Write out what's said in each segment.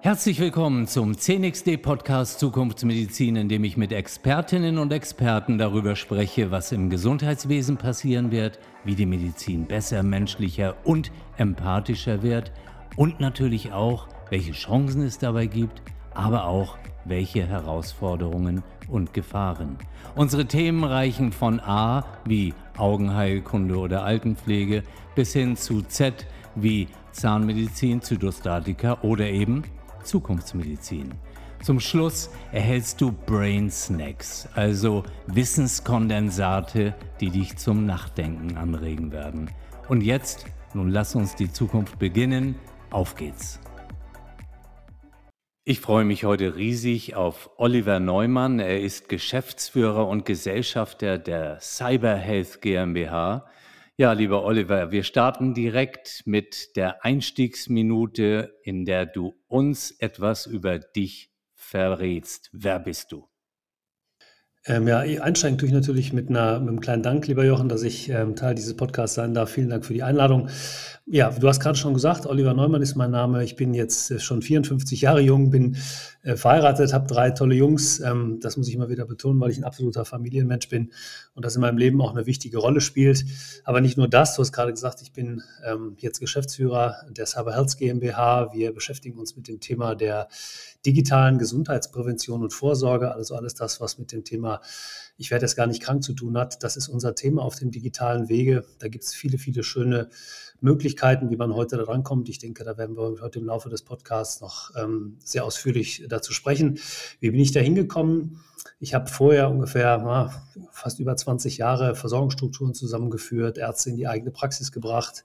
Herzlich willkommen zum CNXD Podcast Zukunftsmedizin, in dem ich mit Expertinnen und Experten darüber spreche, was im Gesundheitswesen passieren wird, wie die Medizin besser, menschlicher und empathischer wird und natürlich auch, welche Chancen es dabei gibt, aber auch welche Herausforderungen und Gefahren. Unsere Themen reichen von A wie Augenheilkunde oder Altenpflege bis hin zu Z wie Zahnmedizin, Zytostatika oder eben Zukunftsmedizin. Zum Schluss erhältst du Brain Snacks, also Wissenskondensate, die dich zum Nachdenken anregen werden. Und jetzt, nun lass uns die Zukunft beginnen. Auf geht's. Ich freue mich heute riesig auf Oliver Neumann. Er ist Geschäftsführer und Gesellschafter der Cyber Health GmbH. Ja, lieber Oliver, wir starten direkt mit der Einstiegsminute, in der du uns etwas über dich verrätst. Wer bist du? Ähm, ja, einsteigen tue ich natürlich mit, einer, mit einem kleinen Dank, lieber Jochen, dass ich ähm, Teil dieses Podcasts sein darf. Vielen Dank für die Einladung. Ja, du hast gerade schon gesagt, Oliver Neumann ist mein Name. Ich bin jetzt äh, schon 54 Jahre jung, bin äh, verheiratet, habe drei tolle Jungs. Ähm, das muss ich immer wieder betonen, weil ich ein absoluter Familienmensch bin und das in meinem Leben auch eine wichtige Rolle spielt. Aber nicht nur das, du hast gerade gesagt, ich bin ähm, jetzt Geschäftsführer der Cyber Health GmbH. Wir beschäftigen uns mit dem Thema der digitalen Gesundheitsprävention und Vorsorge, also alles das, was mit dem Thema ich werde es gar nicht krank zu tun hat. Das ist unser Thema auf dem digitalen Wege. Da gibt es viele, viele schöne Möglichkeiten, wie man heute da rankommt. Ich denke, da werden wir heute im Laufe des Podcasts noch ähm, sehr ausführlich dazu sprechen. Wie bin ich da hingekommen? Ich habe vorher ungefähr na, fast über 20 Jahre Versorgungsstrukturen zusammengeführt, Ärzte in die eigene Praxis gebracht,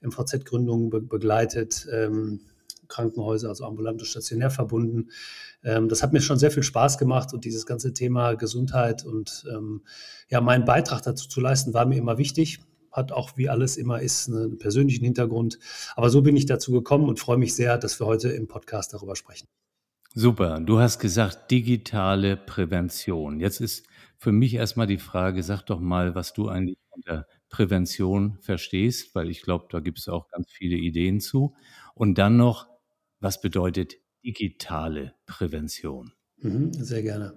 MVZ-Gründungen be begleitet. Ähm, Krankenhäuser, also ambulant und stationär verbunden. Ähm, das hat mir schon sehr viel Spaß gemacht und dieses ganze Thema Gesundheit und ähm, ja, meinen Beitrag dazu zu leisten, war mir immer wichtig hat auch wie alles immer ist einen persönlichen Hintergrund. Aber so bin ich dazu gekommen und freue mich sehr, dass wir heute im Podcast darüber sprechen. Super. Du hast gesagt digitale Prävention. Jetzt ist für mich erstmal die Frage, sag doch mal, was du eigentlich unter Prävention verstehst, weil ich glaube, da gibt es auch ganz viele Ideen zu. Und dann noch, was bedeutet digitale Prävention? Mhm, sehr gerne.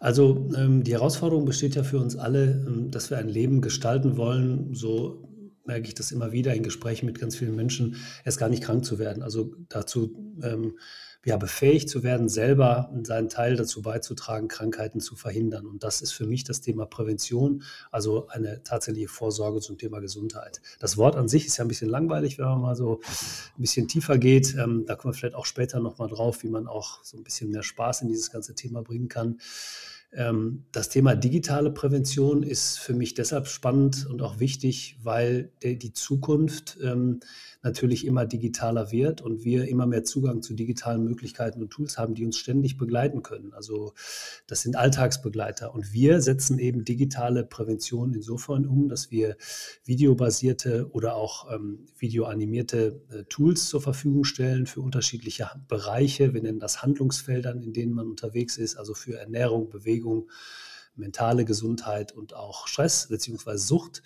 Also ähm, die Herausforderung besteht ja für uns alle, ähm, dass wir ein Leben gestalten wollen, so merke ich das immer wieder in Gesprächen mit ganz vielen Menschen, erst gar nicht krank zu werden. Also dazu ähm, ja, befähigt zu werden, selber seinen Teil dazu beizutragen, Krankheiten zu verhindern. Und das ist für mich das Thema Prävention, also eine tatsächliche Vorsorge zum Thema Gesundheit. Das Wort an sich ist ja ein bisschen langweilig, wenn man mal so ein bisschen tiefer geht. Ähm, da kommen wir vielleicht auch später nochmal drauf, wie man auch so ein bisschen mehr Spaß in dieses ganze Thema bringen kann. Ähm, das Thema digitale Prävention ist für mich deshalb spannend und auch wichtig, weil die Zukunft ähm, natürlich immer digitaler wird und wir immer mehr Zugang zu digitalen Möglichkeiten und Tools haben, die uns ständig begleiten können. Also das sind Alltagsbegleiter und wir setzen eben digitale Prävention insofern um, dass wir videobasierte oder auch ähm, videoanimierte äh, Tools zur Verfügung stellen für unterschiedliche Bereiche. Wir nennen das Handlungsfeldern, in denen man unterwegs ist, also für Ernährung, Bewegung, mentale Gesundheit und auch Stress bzw. Sucht.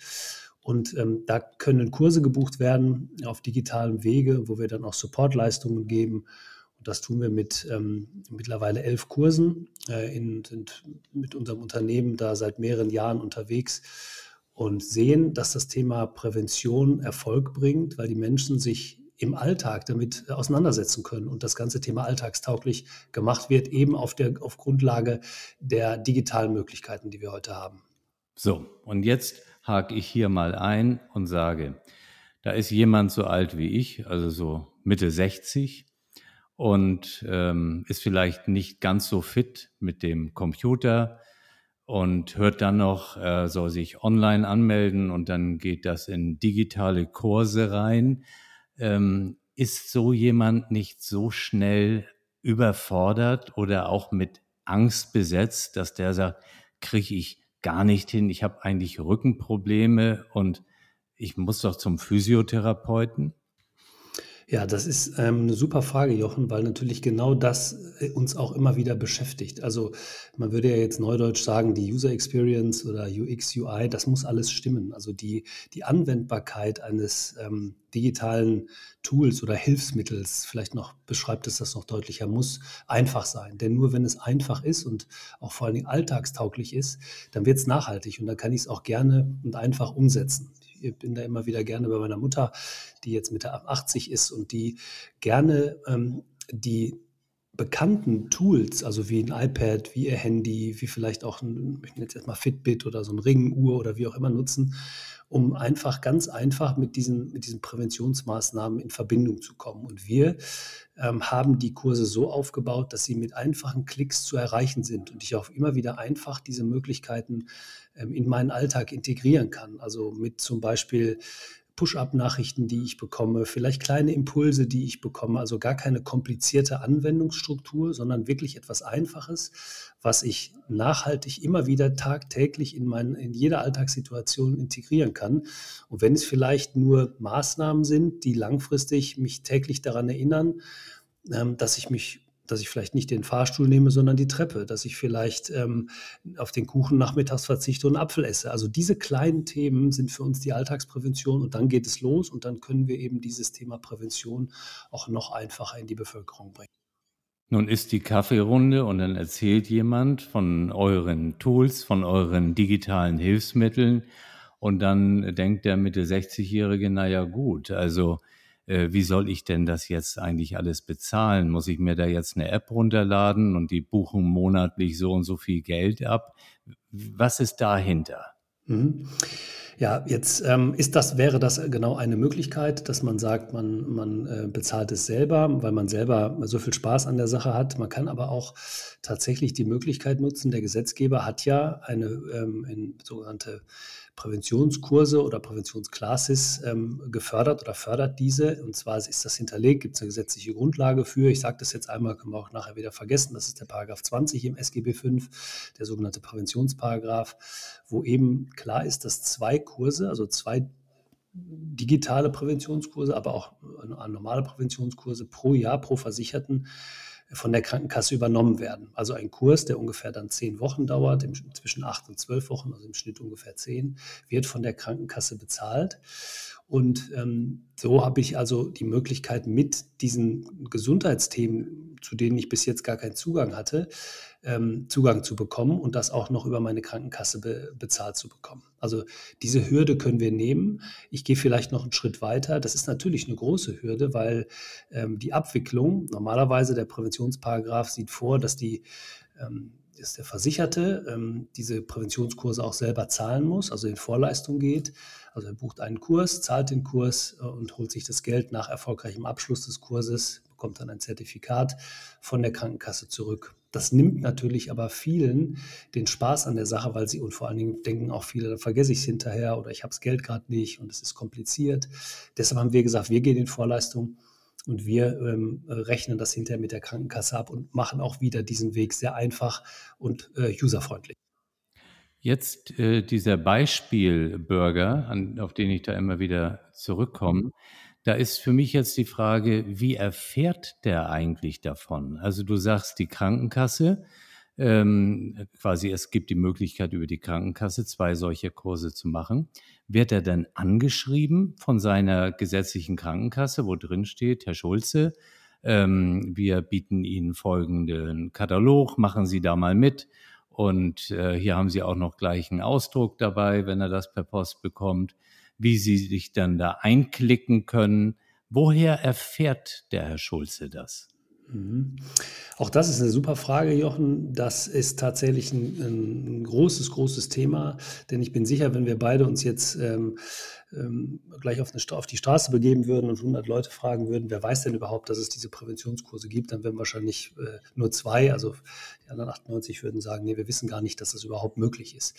Und ähm, da können Kurse gebucht werden auf digitalem Wege, wo wir dann auch Supportleistungen geben. Und das tun wir mit ähm, mittlerweile elf Kursen, äh, in, sind mit unserem Unternehmen da seit mehreren Jahren unterwegs und sehen, dass das Thema Prävention Erfolg bringt, weil die Menschen sich im Alltag damit äh, auseinandersetzen können und das ganze Thema alltagstauglich gemacht wird, eben auf, der, auf Grundlage der digitalen Möglichkeiten, die wir heute haben. So, und jetzt hake ich hier mal ein und sage, da ist jemand so alt wie ich, also so Mitte 60 und ähm, ist vielleicht nicht ganz so fit mit dem Computer und hört dann noch, er soll sich online anmelden und dann geht das in digitale Kurse rein. Ähm, ist so jemand nicht so schnell überfordert oder auch mit Angst besetzt, dass der sagt, kriege ich gar nicht hin. Ich habe eigentlich Rückenprobleme und ich muss doch zum Physiotherapeuten. Ja, das ist ähm, 'ne super Frage, Jochen, weil natürlich genau das, äh, uns auch immer wieder beschäftigt. Also, man würde ja jetzt neudeutsch sagen, die User Experience oder UX, UI, das muss alles stimmen. Also, die die Anwendbarkeit eines, ähm, digitalen Tools oder Hilfsmittels, vielleicht noch beschreibt es das noch deutlicher, muss einfach sein. Denn nur wenn es einfach ist und auch vor allen Dingen alltagstauglich ist, dann wird es nachhaltig und dann kann ich es auch gerne und einfach umsetzen bin da immer wieder gerne bei meiner Mutter, die jetzt Mitte 80 ist und die gerne ähm, die bekannten Tools, also wie ein iPad, wie ihr Handy, wie vielleicht auch ein, ich jetzt erstmal Fitbit oder so ein Ringuhr oder wie auch immer nutzen, um einfach ganz einfach mit diesen, mit diesen Präventionsmaßnahmen in Verbindung zu kommen. Und wir ähm, haben die Kurse so aufgebaut, dass sie mit einfachen Klicks zu erreichen sind und ich auch immer wieder einfach diese Möglichkeiten ähm, in meinen Alltag integrieren kann. Also mit zum Beispiel Push-up-Nachrichten, die ich bekomme, vielleicht kleine Impulse, die ich bekomme, also gar keine komplizierte Anwendungsstruktur, sondern wirklich etwas Einfaches, was ich nachhaltig immer wieder tagtäglich in, mein, in jeder Alltagssituation integrieren kann. Und wenn es vielleicht nur Maßnahmen sind, die langfristig mich täglich daran erinnern, ähm, dass ich mich dass ich vielleicht nicht den Fahrstuhl nehme, sondern die Treppe, dass ich vielleicht ähm, auf den Kuchen nachmittags verzichte und Apfel esse. Also diese kleinen Themen sind für uns die Alltagsprävention und dann geht es los und dann können wir eben dieses Thema Prävention auch noch einfacher in die Bevölkerung bringen. Nun ist die Kaffeerunde und dann erzählt jemand von euren Tools, von euren digitalen Hilfsmitteln und dann denkt der Mitte 60-Jährige, naja gut, also wie soll ich denn das jetzt eigentlich alles bezahlen? Muss ich mir da jetzt eine App runterladen und die buchen monatlich so und so viel Geld ab? Was ist dahinter? Mhm. Ja, jetzt ähm, ist das, wäre das genau eine Möglichkeit, dass man sagt, man, man äh, bezahlt es selber, weil man selber so viel Spaß an der Sache hat. Man kann aber auch tatsächlich die Möglichkeit nutzen. Der Gesetzgeber hat ja eine ähm, sogenannte Präventionskurse oder Präventionsklasses ähm, gefördert oder fördert diese. Und zwar ist das hinterlegt, gibt es eine gesetzliche Grundlage für. Ich sage das jetzt einmal, können wir auch nachher wieder vergessen. Das ist der Paragraph 20 im SGB V, der sogenannte Präventionsparagraph, wo eben klar ist, dass zwei Kurse, also zwei digitale Präventionskurse, aber auch normale Präventionskurse pro Jahr pro Versicherten von der Krankenkasse übernommen werden. Also ein Kurs, der ungefähr dann zehn Wochen dauert, zwischen acht und zwölf Wochen, also im Schnitt ungefähr zehn, wird von der Krankenkasse bezahlt. Und ähm, so habe ich also die Möglichkeit, mit diesen Gesundheitsthemen, zu denen ich bis jetzt gar keinen Zugang hatte, ähm, Zugang zu bekommen und das auch noch über meine Krankenkasse be bezahlt zu bekommen. Also diese Hürde können wir nehmen. Ich gehe vielleicht noch einen Schritt weiter. Das ist natürlich eine große Hürde, weil ähm, die Abwicklung, normalerweise der Präventionsparagraf sieht vor, dass die ähm, dass der Versicherte ähm, diese Präventionskurse auch selber zahlen muss, also in Vorleistung geht. Also er bucht einen Kurs, zahlt den Kurs äh, und holt sich das Geld nach erfolgreichem Abschluss des Kurses, bekommt dann ein Zertifikat von der Krankenkasse zurück. Das nimmt natürlich aber vielen den Spaß an der Sache, weil sie und vor allen Dingen denken auch viele, da vergesse ich es hinterher oder ich habe das Geld gerade nicht und es ist kompliziert. Deshalb haben wir gesagt, wir gehen in Vorleistung und wir ähm, rechnen das hinterher mit der Krankenkasse ab und machen auch wieder diesen Weg sehr einfach und äh, userfreundlich. Jetzt äh, dieser Beispielbürger, auf den ich da immer wieder zurückkomme, da ist für mich jetzt die Frage, wie erfährt der eigentlich davon? Also du sagst, die Krankenkasse, ähm, quasi es gibt die Möglichkeit über die Krankenkasse zwei solche Kurse zu machen. Wird er dann angeschrieben von seiner gesetzlichen Krankenkasse, wo drin steht, Herr Schulze, ähm, wir bieten Ihnen folgenden Katalog, machen Sie da mal mit. Und äh, hier haben Sie auch noch gleich einen Ausdruck dabei, wenn er das per Post bekommt wie Sie sich dann da einklicken können. Woher erfährt der Herr Schulze das? Mhm. Auch das ist eine super Frage, Jochen. Das ist tatsächlich ein, ein großes, großes Thema, denn ich bin sicher, wenn wir beide uns jetzt ähm, ähm, gleich auf, eine, auf, die Straße begeben würden und 100 Leute fragen würden, wer weiß denn überhaupt, dass es diese Präventionskurse gibt, dann wären wahrscheinlich äh, nur zwei, also die anderen 98 würden sagen, nee, wir wissen gar nicht, dass das überhaupt möglich ist.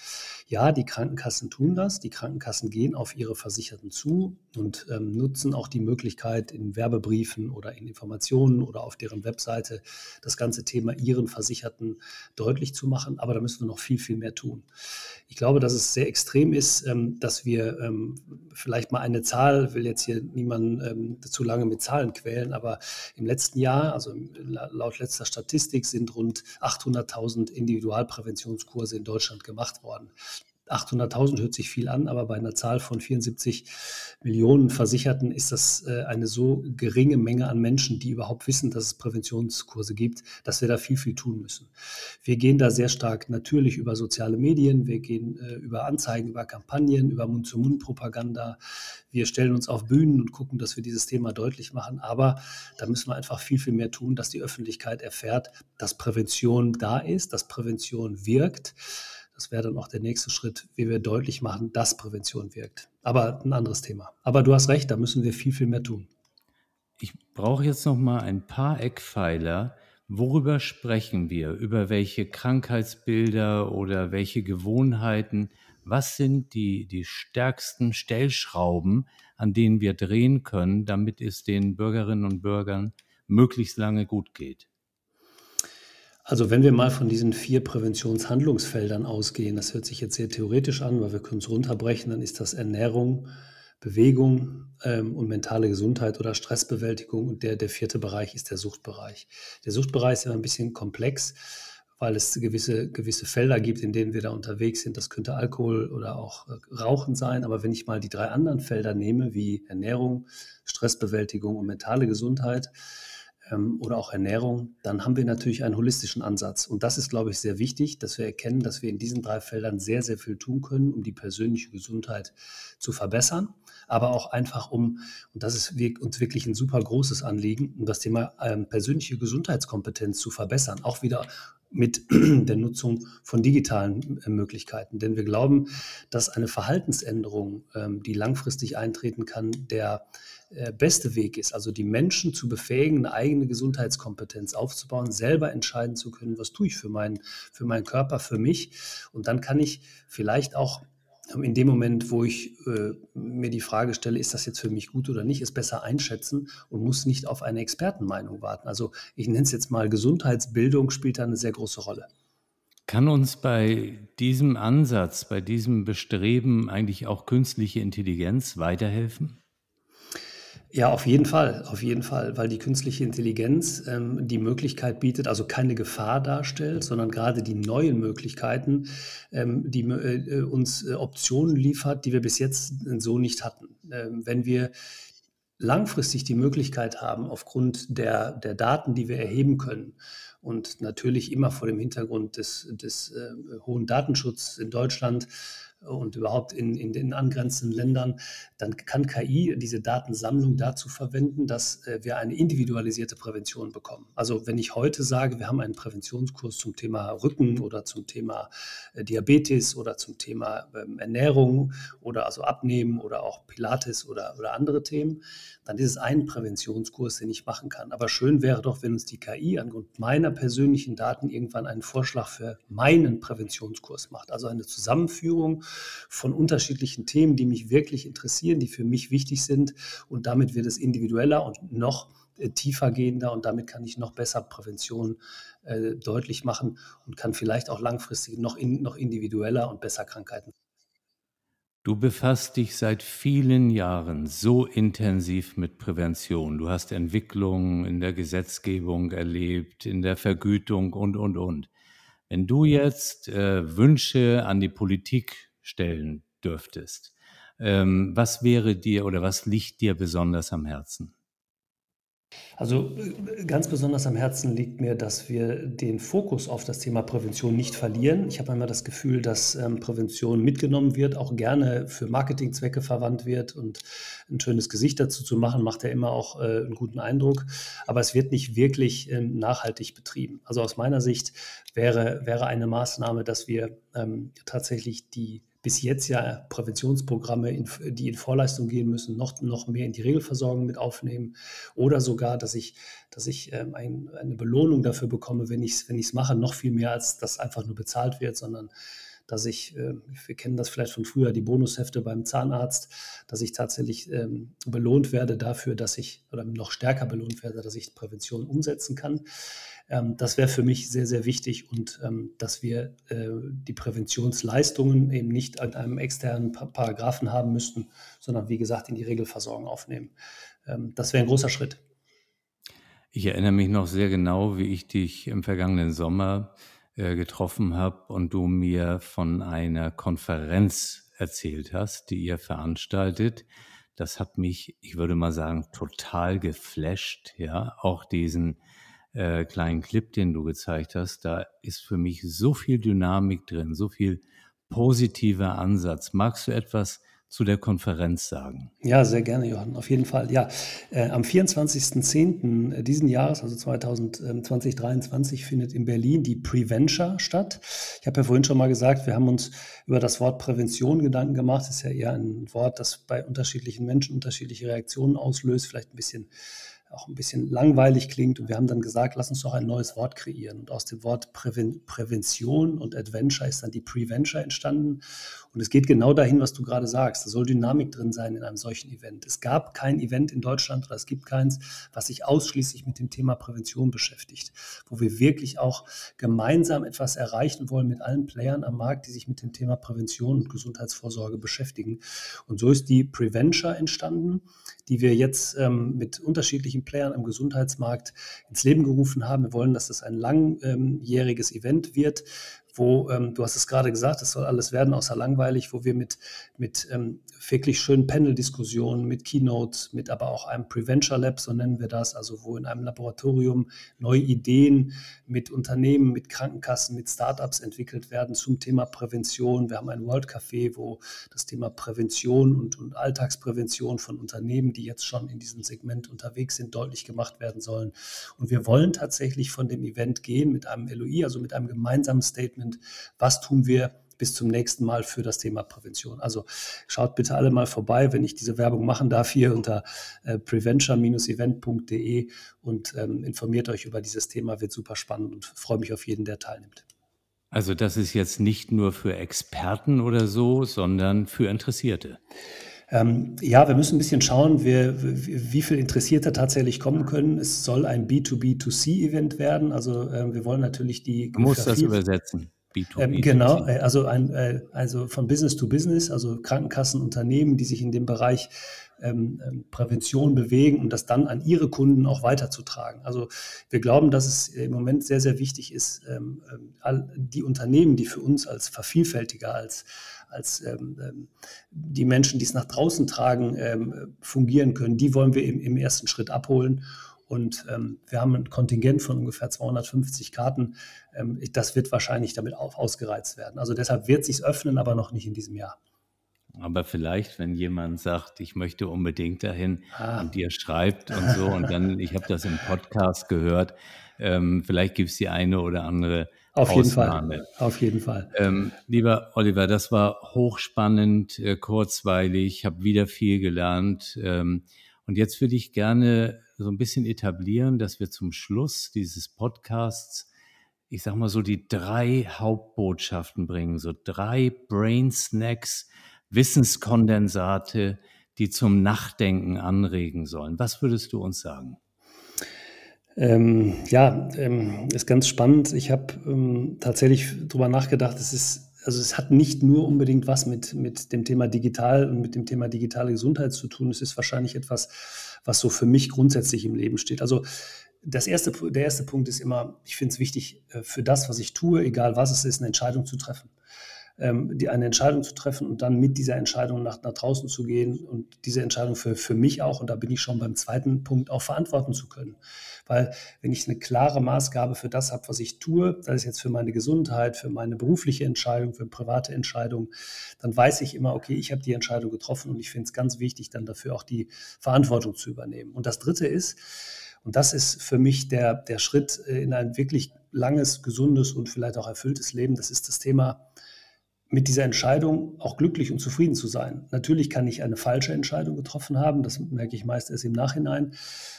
Ja, die Krankenkassen tun das, die Krankenkassen gehen auf ihre Versicherten zu und ähm, nutzen auch die Möglichkeit in Werbebriefen oder in Informationen oder auf deren Webseite das ganze Thema Ihren Versicherten deutlich zu machen. Aber da müssen wir noch viel, viel mehr tun. Ich glaube, dass es sehr extrem ist, ähm, dass wir ähm, vielleicht mal eine Zahl, will jetzt hier niemanden ähm, zu lange mit Zahlen quälen, aber im letzten Jahr, also laut letzter Statistik, sind rund 800.000 Individualpräventionskurse in Deutschland gemacht worden. 800.000 hört sich viel an, aber bei einer Zahl von 74 Millionen Versicherten ist das äh, eine so geringe Menge an Menschen, die überhaupt wissen, dass es Präventionskurse gibt, dass wir da viel, viel tun müssen. Wir gehen da sehr stark natürlich über soziale Medien, wir gehen äh, über Anzeigen, über Kampagnen, über Mund-zu-Mund-Propaganda. Wir stellen uns auf Bühnen und gucken, dass wir dieses Thema deutlich machen. Aber da müssen wir einfach viel, viel mehr tun, dass die Öffentlichkeit erfährt, dass Prävention da ist, dass Prävention wirkt das wäre dann auch der nächste Schritt, wie wir deutlich machen, dass Prävention wirkt. Aber ein anderes Thema. Aber du hast recht, da müssen wir viel, viel mehr tun. Ich brauche jetzt noch mal ein paar Eckpfeiler. Worüber sprechen wir? Über welche Krankheitsbilder oder welche Gewohnheiten? Was sind die, die stärksten Stellschrauben, an denen wir drehen können, damit es den Bürgerinnen und Bürgern möglichst lange gut geht? Also wenn wir mal von diesen vier Präventionshandlungsfeldern ausgehen, das hört sich jetzt sehr theoretisch an, weil wir können es runterbrechen, dann ist das Ernährung, Bewegung ähm, und mentale Gesundheit oder Stressbewältigung. Und der, der vierte Bereich ist der Suchtbereich. Der Suchtbereich ist immer ein bisschen komplex, weil es gewisse, gewisse Felder gibt, in denen wir da unterwegs sind. Das könnte Alkohol oder auch äh, Rauchen sein. Aber wenn ich mal die drei anderen Felder nehme, wie Ernährung, Stressbewältigung und mentale Gesundheit, oder auch Ernährung, dann haben wir natürlich einen holistischen Ansatz. Und das ist, glaube ich, sehr wichtig, dass wir erkennen, dass wir in diesen drei Feldern sehr, sehr viel tun können, um die persönliche Gesundheit zu verbessern, aber auch einfach um, und das ist uns wirklich ein super großes Anliegen, um das Thema ähm, persönliche Gesundheitskompetenz zu verbessern, auch wieder mit der Nutzung von digitalen äh, Möglichkeiten. Denn wir glauben, dass eine Verhaltensänderung, ähm, die langfristig eintreten kann, der beste Weg ist, also die Menschen zu befähigen, eine eigene Gesundheitskompetenz aufzubauen, selber entscheiden zu können, was tue ich für meinen, für meinen Körper, für mich. Und dann kann ich vielleicht auch ähm, in dem Moment, wo ich äh, mir die Frage stelle, ist das jetzt für mich gut oder nicht, es besser einschätzen und muss nicht auf eine Expertenmeinung warten. Also ich nenne es jetzt mal Gesundheitsbildung spielt da eine sehr große Rolle. Kann uns bei diesem Ansatz, bei diesem Bestreben eigentlich auch künstliche Intelligenz weiterhelfen? Ja, auf jeden Fall, auf jeden Fall, weil die künstliche Intelligenz ähm, die Möglichkeit bietet, also keine Gefahr darstellt, sondern gerade die neuen Möglichkeiten, ähm, die äh, äh uns äh, Optionen liefert, die wir bis jetzt so nicht hatten. Ähm, wenn wir langfristig die Möglichkeit haben, aufgrund der, der Daten, die wir erheben können, und natürlich immer vor dem Hintergrund des, des äh, hohen Datenschutzes in Deutschland, und überhaupt in, in den angrenzenden Ländern, dann kann KI diese Datensammlung dazu verwenden, dass äh, wir eine individualisierte Prävention bekommen. Also wenn ich heute sage, wir haben einen Präventionskurs zum Thema Rücken oder zum Thema äh, Diabetes oder zum Thema ähm, Ernährung oder also Abnehmen oder auch Pilates oder, oder andere Themen, dann ist es ein Präventionskurs, den ich machen kann. Aber schön wäre doch, wenn uns die KI angrund meiner persönlichen Daten irgendwann einen Vorschlag für meinen Präventionskurs macht. Also eine Zusammenführung von unterschiedlichen Themen, die mich wirklich interessieren, die für mich wichtig sind. Und damit wird es individueller und noch äh, tiefer gehender und damit kann ich noch besser Prävention äh, deutlich machen und kann vielleicht auch langfristig noch, in, noch individueller und besser Krankheiten. Du befasst dich seit vielen Jahren so intensiv mit Prävention. Du hast Entwicklungen in der Gesetzgebung erlebt, in der Vergütung und, und, und. Wenn du jetzt äh, Wünsche an die Politik stellen dürftest. Ähm, was wäre dir oder was liegt dir besonders am Herzen? Also äh, ganz besonders am Herzen liegt mir, dass wir den Fokus auf das Thema Prävention nicht verlieren. Ich habe immer das Gefühl, dass ähm, Prävention mitgenommen wird, auch gerne für Marketingzwecke verwandt wird und ein schönes Gesicht dazu zu machen, macht ja immer auch äh, einen guten Eindruck. Aber es wird nicht wirklich äh, nachhaltig betrieben. Also aus meiner Sicht wäre, wäre eine Maßnahme, dass wir ähm, tatsächlich die bis jetzt ja Präventionsprogramme, in, die in Vorleistung gehen müssen, noch, noch mehr in die Regelversorgung mit aufnehmen. Oder sogar, dass ich, dass ich ähm, ein, eine Belohnung dafür bekomme, wenn ich es wenn mache, noch viel mehr, als das einfach nur bezahlt wird, sondern dass ich, äh, wir kennen das vielleicht von früher, die Bonushefte beim Zahnarzt, dass ich tatsächlich ähm, belohnt werde dafür, dass ich, oder noch stärker belohnt werde, dass ich Prävention umsetzen kann. Ähm, das wäre für mich sehr, sehr wichtig und ähm, dass wir äh, die Präventionsleistungen eben nicht an einem externen Paragraphen haben müssten, sondern wie gesagt in die Regelversorgung aufnehmen. Ähm, das wäre ein großer Schritt. Ich erinnere mich noch sehr genau, wie ich dich im vergangenen Sommer äh, getroffen habe und du mir von einer Konferenz erzählt hast, die ihr veranstaltet. Das hat mich, ich würde mal sagen, total geflasht. Ja, auch diesen äh, kleinen Clip, den du gezeigt hast, da ist für mich so viel Dynamik drin, so viel positiver Ansatz. Magst du etwas zu der Konferenz sagen? Ja, sehr gerne, Johann, auf jeden Fall. Ja, äh, am 24.10. diesen Jahres, also 2023, findet in Berlin die Preventure statt. Ich habe ja vorhin schon mal gesagt, wir haben uns über das Wort Prävention Gedanken gemacht. Das ist ja eher ein Wort, das bei unterschiedlichen Menschen unterschiedliche Reaktionen auslöst, vielleicht ein bisschen auch ein bisschen langweilig klingt. Und wir haben dann gesagt, lass uns doch ein neues Wort kreieren. Und aus dem Wort Präven Prävention und Adventure ist dann die Preventure entstanden. Und es geht genau dahin, was du gerade sagst. Da soll Dynamik drin sein in einem solchen Event. Es gab kein Event in Deutschland oder es gibt keins, was sich ausschließlich mit dem Thema Prävention beschäftigt, wo wir wirklich auch gemeinsam etwas erreichen wollen mit allen Playern am Markt, die sich mit dem Thema Prävention und Gesundheitsvorsorge beschäftigen. Und so ist die Preventure entstanden, die wir jetzt ähm, mit unterschiedlichen Playern am Gesundheitsmarkt ins Leben gerufen haben. Wir wollen, dass das ein langjähriges Event wird, wo, ähm, du hast es gerade gesagt, es soll alles werden außer langweilig, wo wir mit, mit ähm, wirklich schönen Panel-Diskussionen, mit Keynotes, mit aber auch einem Preventure Lab, so nennen wir das, also wo in einem Laboratorium neue Ideen mit Unternehmen, mit Krankenkassen, mit Startups entwickelt werden zum Thema Prävention. Wir haben ein World Café, wo das Thema Prävention und, und Alltagsprävention von Unternehmen, die jetzt schon in diesem Segment unterwegs sind, deutlich gemacht werden sollen. Und wir wollen tatsächlich von dem Event gehen mit einem LOI, also mit einem gemeinsamen Statement Statement, was tun wir bis zum nächsten Mal für das Thema Prävention. Also schaut bitte alle mal vorbei, wenn ich diese Werbung machen darf, hier unter äh, preventure-event.de und ähm, informiert euch über dieses Thema, wird super spannend und freue mich auf jeden, der teilnimmt. Also das ist jetzt nicht nur für Experten oder so, sondern für Interessierte. Ähm, ja, wir müssen ein bisschen schauen, wie, wie viel Interessierte tatsächlich kommen können. Es soll ein B2B2C-Event werden. Also äh, wir wollen natürlich die. Du musst das übersetzen. B2B. Ähm, genau, äh, also, ein, äh, also von Business to Business, also Krankenkassen, Unternehmen, die sich in dem Bereich ähm, ähm, Prävention bewegen und das dann an ihre Kunden auch weiterzutragen. Also wir glauben, dass es im Moment sehr, sehr wichtig ist, ähm, ähm all die Unternehmen, die für uns als Vervielfältiger, als als ähm, ähm, die Menschen, die es nach draußen tragen, ähm, fungieren können, die wollen wir im, im ersten Schritt abholen. Und ähm, wir haben ein Kontingent von ungefähr 250 Karten. Ähm, das wird wahrscheinlich damit auch ausgereizt werden. Also deshalb wird sich öffnen, aber noch nicht in diesem Jahr. Aber vielleicht, wenn jemand sagt, ich möchte unbedingt dahin ah. und dir schreibt und so, und dann, ich habe das im Podcast gehört, ähm, vielleicht gibt es die eine oder andere auf jeden Fall. Auf jeden Fall. Ähm, lieber Oliver, das war hochspannend, äh, kurzweilig, ich habe wieder viel gelernt. Ähm, und jetzt würde ich gerne so ein bisschen etablieren, dass wir zum Schluss dieses Podcasts, ich sag mal so, die drei Hauptbotschaften bringen, so drei Brain Snacks, Wissenskondensate, die zum Nachdenken anregen sollen. Was würdest du uns sagen? Ähm, ja, ähm, ist ganz spannend. Ich habe ähm, tatsächlich darüber nachgedacht, es ist, also es hat nicht nur unbedingt was mit, mit dem Thema digital und mit dem Thema digitale Gesundheit zu tun. Es ist wahrscheinlich etwas, was so für mich grundsätzlich im Leben steht. Also das erste, der erste Punkt ist immer, ich finde es wichtig, äh, für das, was ich tue, egal was es ist, eine Entscheidung zu treffen ähm, die, eine Entscheidung zu treffen und dann mit dieser Entscheidung nach, nach draußen zu gehen und diese Entscheidung für, für mich auch, und da bin ich schon beim zweiten Punkt, auch verantworten zu können. Weil wenn ich eine klare Maßgabe für das habe, was ich tue, sei es jetzt für meine Gesundheit, für meine berufliche Entscheidung, für private Entscheidung, dann weiß ich immer, okay, ich habe die Entscheidung getroffen und ich finde es ganz wichtig, dann dafür auch die Verantwortung zu übernehmen. Und das Dritte ist, und das ist für mich der, der Schritt in ein wirklich langes, gesundes und vielleicht auch erfülltes Leben. Das ist das Thema mit dieser Entscheidung auch glücklich und zufrieden zu sein. Natürlich kann ich eine falsche Entscheidung getroffen haben, das merke ich meist erst im Nachhinein,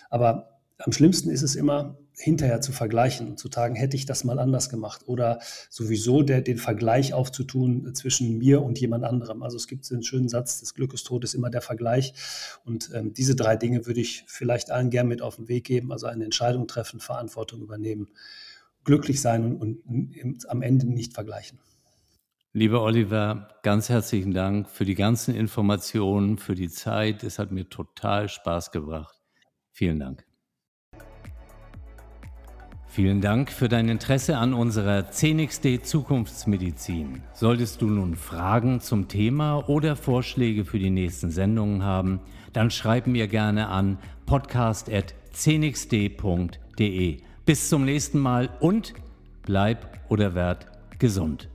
aber am schlimmsten ist es immer, hinterher zu vergleichen und zu sagen, hätte ich das mal anders gemacht oder sowieso der, den Vergleich aufzutun zwischen mir und jemand anderem. Also es gibt den schönen Satz, das Glück ist tot ist immer der Vergleich und ähm, diese drei Dinge würde ich vielleicht allen gern mit auf den Weg geben, also eine Entscheidung treffen, Verantwortung übernehmen, glücklich sein und, und am Ende nicht vergleichen. Lieber Oliver, ganz herzlichen Dank für die ganzen Informationen, für die Zeit. Es hat mir total Spaß gebracht. Vielen Dank. Vielen Dank für dein Interesse an unserer CNXD Zukunftsmedizin. Solltest du nun Fragen zum Thema oder Vorschläge für die nächsten Sendungen haben, dann schreib mir gerne an podcast.cnxd.de. Bis zum nächsten Mal und bleib oder werd gesund.